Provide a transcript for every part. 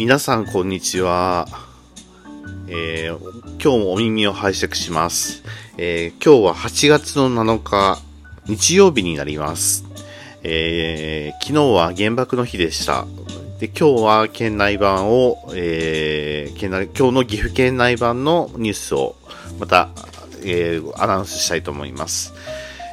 皆さんこんにちは。えー、今日もお耳を拝借します。えー、今日は8月の7日、日曜日になります。えー、昨日は原爆の日でした。で、今日は県内版を、えー、県内、今日の岐阜県内版のニュースをまた、えー、アナウンスしたいと思います。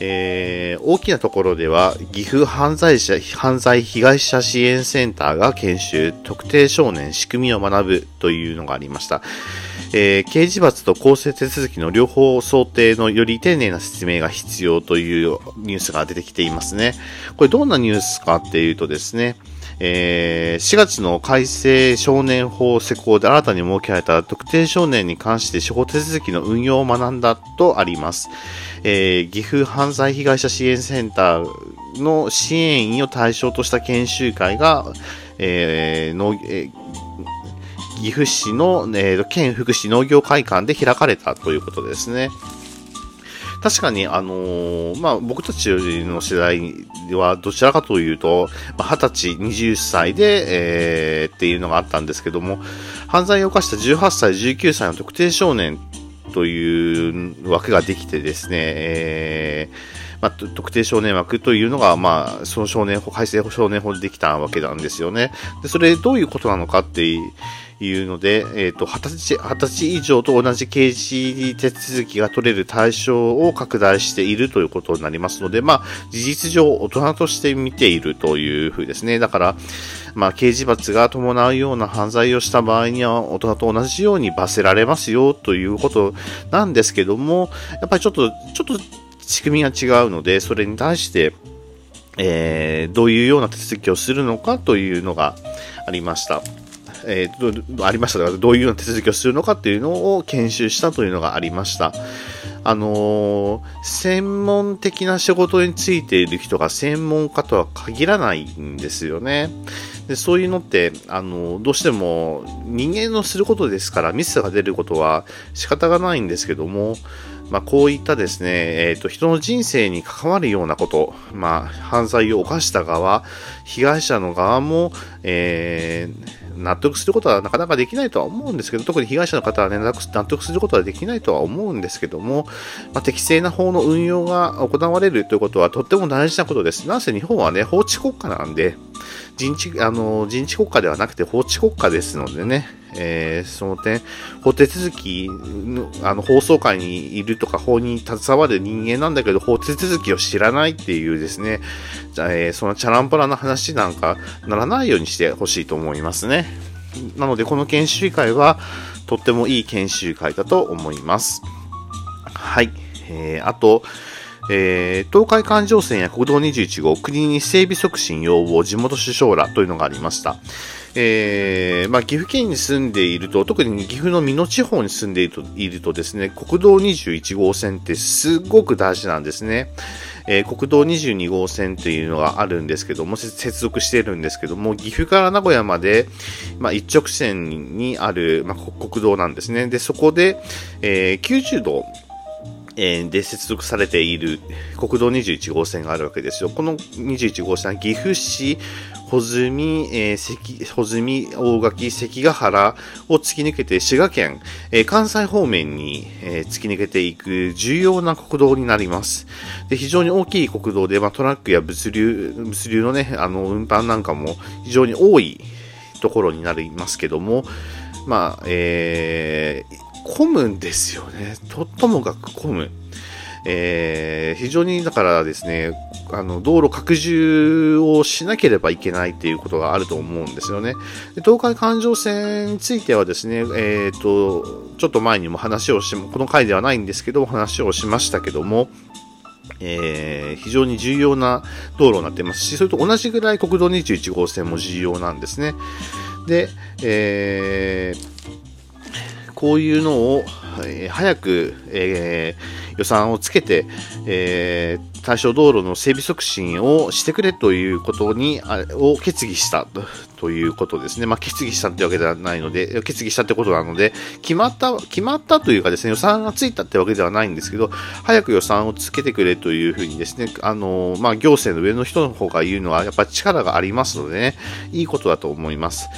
えー、大きなところでは、岐阜犯罪者、犯罪被害者支援センターが研修、特定少年仕組みを学ぶというのがありました。えー、刑事罰と公正手続きの両方想定のより丁寧な説明が必要というニュースが出てきていますね。これどんなニュースかっていうとですね、えー、4月の改正少年法施行で新たに設けられた特定少年に関して司法手続きの運用を学んだとあります。えー、岐阜犯罪被害者支援センターの支援員を対象とした研修会が、えーのえ、岐阜市の、えー、県福祉農業会館で開かれたということですね。確かに、あのー、まあ、僕たちの世代はどちらかというと、まあ、20歳、20歳で、えー、っていうのがあったんですけども、犯罪を犯した18歳、19歳の特定少年という枠ができてですね、えー、まあ、特定少年枠というのが、まあ、その少年法、改正少年法でできたわけなんですよね。で、それどういうことなのかっていう、ので、えっ、ー、と、二十歳、二十歳以上と同じ刑事手続きが取れる対象を拡大しているということになりますので、まあ、事実上大人として見ているというふうですね。だから、まあ、刑事罰が伴うような犯罪をした場合には、大人と同じように罰せられますよということなんですけども、やっぱりちょっと、ちょっと仕組みが違うので、それに対して、えー、どういうような手続きをするのかというのがありました。えー、ありました、どういうような手続きをするのかっていうのを研修したというのがありました。あのー、専門的な仕事についている人が専門家とは限らないんですよね。でそういうのって、あのー、どうしても人間のすることですからミスが出ることは仕方がないんですけども、まあ、こういったですね、えっ、ー、と、人の人生に関わるようなこと、まあ、犯罪を犯した側、被害者の側も、えー、納得することはなかなかできないとは思うんですけど、特に被害者の方はね、納得することはできないとは思うんですけども、まあ、適正な法の運用が行われるということはとっても大事なことです。なんせ日本はね、法治国家なんで、人治、あの、人治国家ではなくて法治国家ですのでね、えー、その点、法手続きの、あの、放送会にいるとか、法に携わる人間なんだけど、法手続きを知らないっていうですね、じゃえー、そのチャランポラな話なんかならないようにしてほしいと思いますね。なので、この研修会は、とってもいい研修会だと思います。はい。えー、あと、えー、東海環状線や国道21号、国に整備促進要望、地元首相らというのがありました。えー、まあ、岐阜県に住んでいると、特に岐阜の美濃地方に住んでいるといるとですね、国道21号線ってすごく大事なんですね。えー、国道22号線っていうのがあるんですけども、接続しているんですけども、岐阜から名古屋まで、まあ、一直線にある、まあ、国道なんですね。で、そこで、えー、90度、えー、で接続されている国道21号線があるわけですよ。この21号線は岐阜市、穂積、えー、関、穂積、大垣、関ヶ原を突き抜けて滋賀県、えー、関西方面に、えー、突き抜けていく重要な国道になります。で、非常に大きい国道で、まあ、トラックや物流、物流のね、あの、運搬なんかも非常に多いところになりますけども、まあ、えー、混むんですよね。と、ともかく混む。えー、非常にだからですね、あの、道路拡充をしなければいけないっていうことがあると思うんですよね。で東海環状線についてはですね、えっ、ー、と、ちょっと前にも話をしも、この回ではないんですけど、話をしましたけども、えー、非常に重要な道路になっていますし、それと同じぐらい国道21号線も重要なんですね。で、えー、こういうのを、え、早く、えー、予算をつけて、えー、対象道路の整備促進をしてくれということに、あを決議したということですね。まあ、決議したってわけではないので、決議したってことなので、決まった、決まったというかですね、予算がついたってわけではないんですけど、早く予算をつけてくれというふうにですね、あの、まあ、行政の上の人の方が言うのは、やっぱり力がありますのでね、いいことだと思います。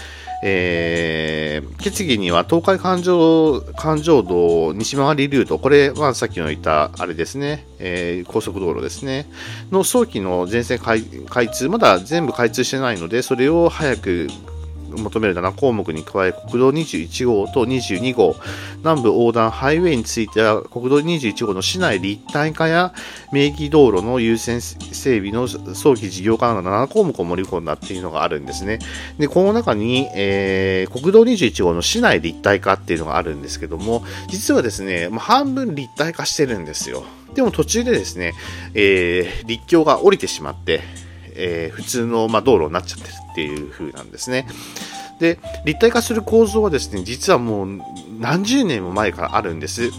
えー、決議には東海環状環状道西回りルート、これはさっきの言ったあれですね、えー、高速道路ですね、の早期の全線開通、まだ全部開通してないので、それを早く求める7項目に加え、国道21号と22号、南部横断ハイウェイについては、国道21号の市内立体化や名義道路の優先整備の早期事業化など7項目を盛り込んだっていうのがあるんですね。で、この中に、えー、国道21号の市内立体化っていうのがあるんですけども、実はですね、もう半分立体化してるんですよ。でも途中でですね、えー、立橋が降りてしまって、えー、普通の、まあ、道路になっちゃってるっていう風なんですね。で、立体化する構造はですね、実はもう何十年も前からあるんです。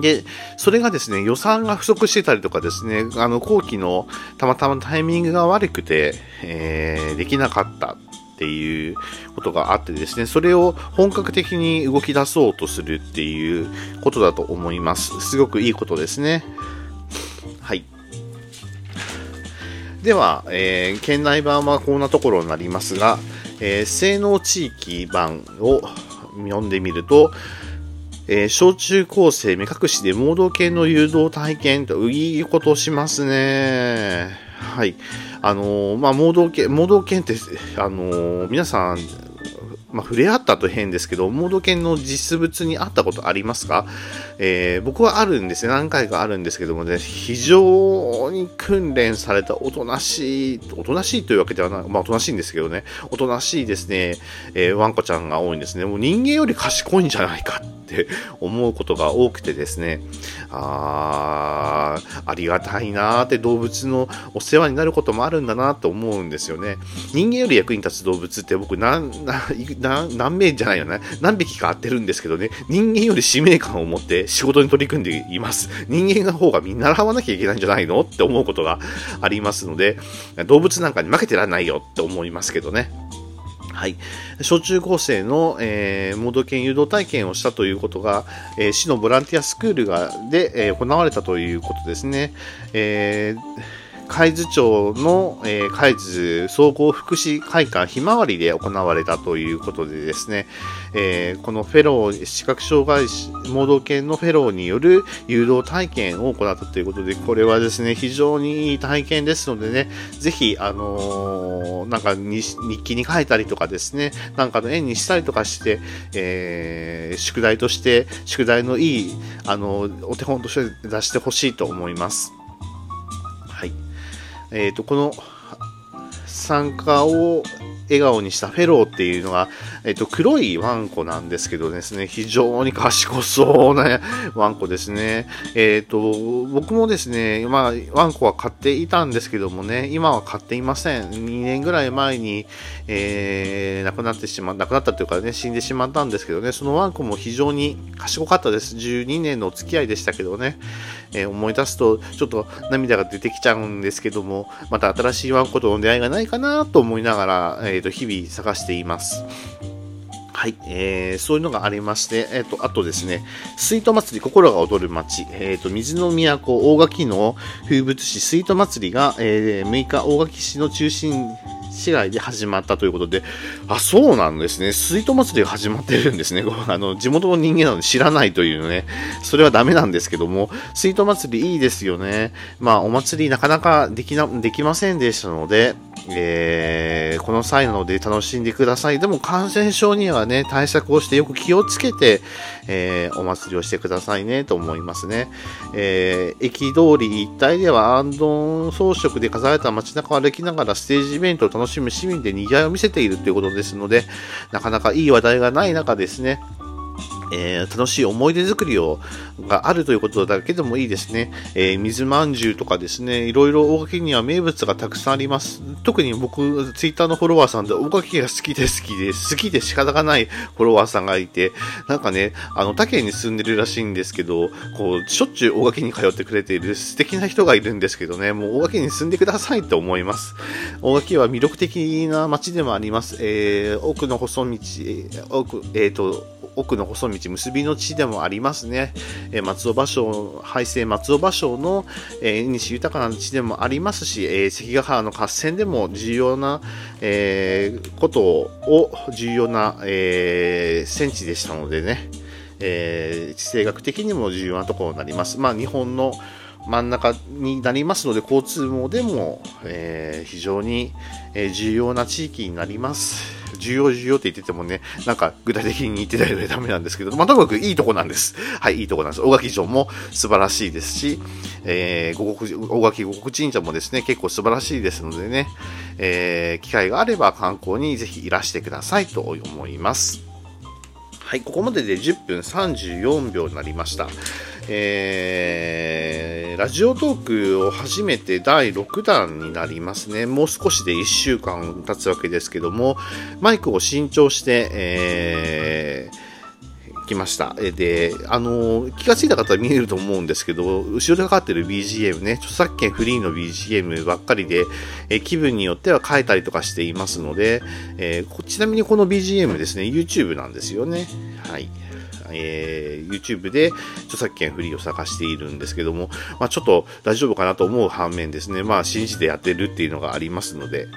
で、それがですね、予算が不足してたりとかですね、あの、後期のたまたまタイミングが悪くて、えー、できなかったっていうことがあってですね、それを本格的に動き出そうとするっていうことだと思います。すごくいいことですね。では、えー、県内版はこんなところになりますが、えー、性能地域版を読んでみると、えー、小中高生目隠しで盲導犬の誘導体験といいことしますね。はい。あのー、まあ、盲導犬、盲導犬って、あのー、皆さん、まあ、触れ合ったと変ですけど、モード犬の実物に会ったことありますか？えー、僕はあるんですね。何回かあるんですけどもね、非常に訓練されたおとなしい、おとなしいというわけではない、まあ、おとなしいんですけどね、おとなしいですね、えー、ワンコちゃんが多いんですね。もう人間より賢いんじゃないかって 思うことが多くてですね、あーありがたいなーって動物のお世話になることもあるんだなと思うんですよね。人間より役に立つ動物って僕何、何、何名じゃないよね。何匹か会ってるんですけどね、人間より使命感を持って仕事に取り組んでいます。人間の方がみんな習わなきゃいけないんじゃないのって思うことがありますので、動物なんかに負けてらんないよって思いますけどね。はい。小中高生の、えー、盲導犬誘導体験をしたということが、えー、市のボランティアスクールがで、えー、行われたということですね。えー海津町の、えー、海津総合福祉会館ひまわりで行われたということでですね、えー、このフェロー、視覚障害者、盲導犬のフェローによる誘導体験を行ったということで、これはですね、非常にいい体験ですのでね、ぜひ、あのー、なんか日記に書いたりとかですね、なんかの縁にしたりとかして、えー、宿題として、宿題のいい、あの、お手本として出してほしいと思います。えっ、ー、と、この参加を笑顔にしたフェローっていうのが、えっと、黒いワンコなんですけどですね、非常に賢そうな ワンコですね。えっと、僕もですね、まあ、ワンコは飼っていたんですけどもね、今は飼っていません。2年ぐらい前に、えー、亡くなってしま、亡くなったというかね、死んでしまったんですけどね、そのワンコも非常に賢かったです。12年のお付き合いでしたけどね、えー、思い出すと、ちょっと涙が出てきちゃうんですけども、また新しいワンコとの出会いがないかなと思いながら、えー、と日々探しています。はい、えー、そういうのがありまして、えっ、ー、と、あとですね、水戸祭り、心が踊る街、えっ、ー、と、水の都、大垣の風物詩、水戸祭りが、えー、6日、大垣市の中心市街で始まったということで、あ、そうなんですね。水戸祭りが始まってるんですね。あの、地元の人間なので知らないというね、それはダメなんですけども、水戸祭りいいですよね。まあ、お祭りなかなかできな、できませんでしたので、えー、この際なので楽しんでください。でも感染症にはね、対策をしてよく気をつけて、えー、お祭りをしてくださいね、と思いますね。えー、駅通り一帯では、アンドン装飾で飾られた街中を歩きながらステージイベントを楽しむ市民で賑わいを見せているということですので、なかなかいい話題がない中ですね、えー、楽しい思い出作りを、があるということだけでもいいですね。えー、水まんじゅうとかですね、いろいろ大垣には名物がたくさんあります。特に僕、ツイッターのフォロワーさんで大垣が好きで好きで、好きで仕方がないフォロワーさんがいて、なんかね、あの、他県に住んでるらしいんですけど、こう、しょっちゅう大垣に通ってくれている素敵な人がいるんですけどね、もう大垣に住んでくださいと思います。大垣は魅力的な街でもあります。えー、奥の細道、奥、えっ、ー、と、奥の細道結びの地でもありますね。松尾芭蕉、廃政松尾芭蕉の、えー、西豊かな地でもありますし、え、関ヶ原の合戦でも重要な、え、ことを、重要な、え、戦地でしたのでね、え、地政学的にも重要なところになります。まあ、日本の真ん中になりますので、交通網でも、えー、非常に、重要な地域になります。重要重要って言っててもね、なんか具体的に言ってないのでダメなんですけど、まあ、ともかくいいとこなんです。はい、いいとこなんです。大垣城も素晴らしいですし、えー、五国、大垣五国神社もですね、結構素晴らしいですのでね、えー、機会があれば観光にぜひいらしてくださいと思います。はい、ここまでで10分34秒になりました。えー、ラジオトークを始めて第6弾になりますね。もう少しで1週間経つわけですけども、マイクを新調して、えーきました。で、あの、気がついた方は見えると思うんですけど、後ろでかかってる BGM ね、著作権フリーの BGM ばっかりで、え気分によっては変えたりとかしていますので、えー、ちなみにこの BGM ですね、YouTube なんですよね。はい。えー、YouTube で著作権フリーを探しているんですけども、まあ、ちょっと大丈夫かなと思う反面ですね、まあ、信じてやってるっていうのがありますので、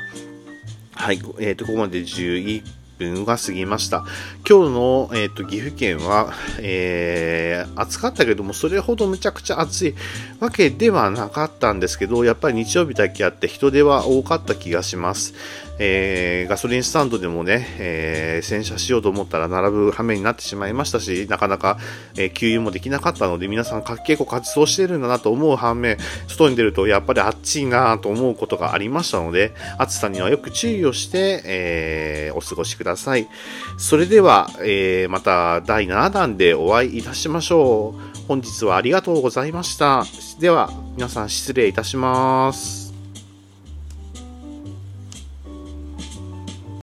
はい、えっ、ー、と、ここまで11分が過ぎました。今日の、えーと、岐阜県は、えー、暑かったけども、それほどむちゃくちゃ暑いわけではなかったんですけど、やっぱり日曜日だけあって人出は多かった気がします。えー、ガソリンスタンドでもね、えー、洗車しようと思ったら並ぶ羽目になってしまいましたし、なかなか、えー、給油もできなかったので、皆さん結構活動してるんだなと思う反面、外に出るとやっぱり暑いなと思うことがありましたので、暑さにはよく注意をして、えー、お過ごしください。それでは、えー、また第7弾でお会いいたしましょう。本日はありがとうございました。では、皆さん失礼いたします。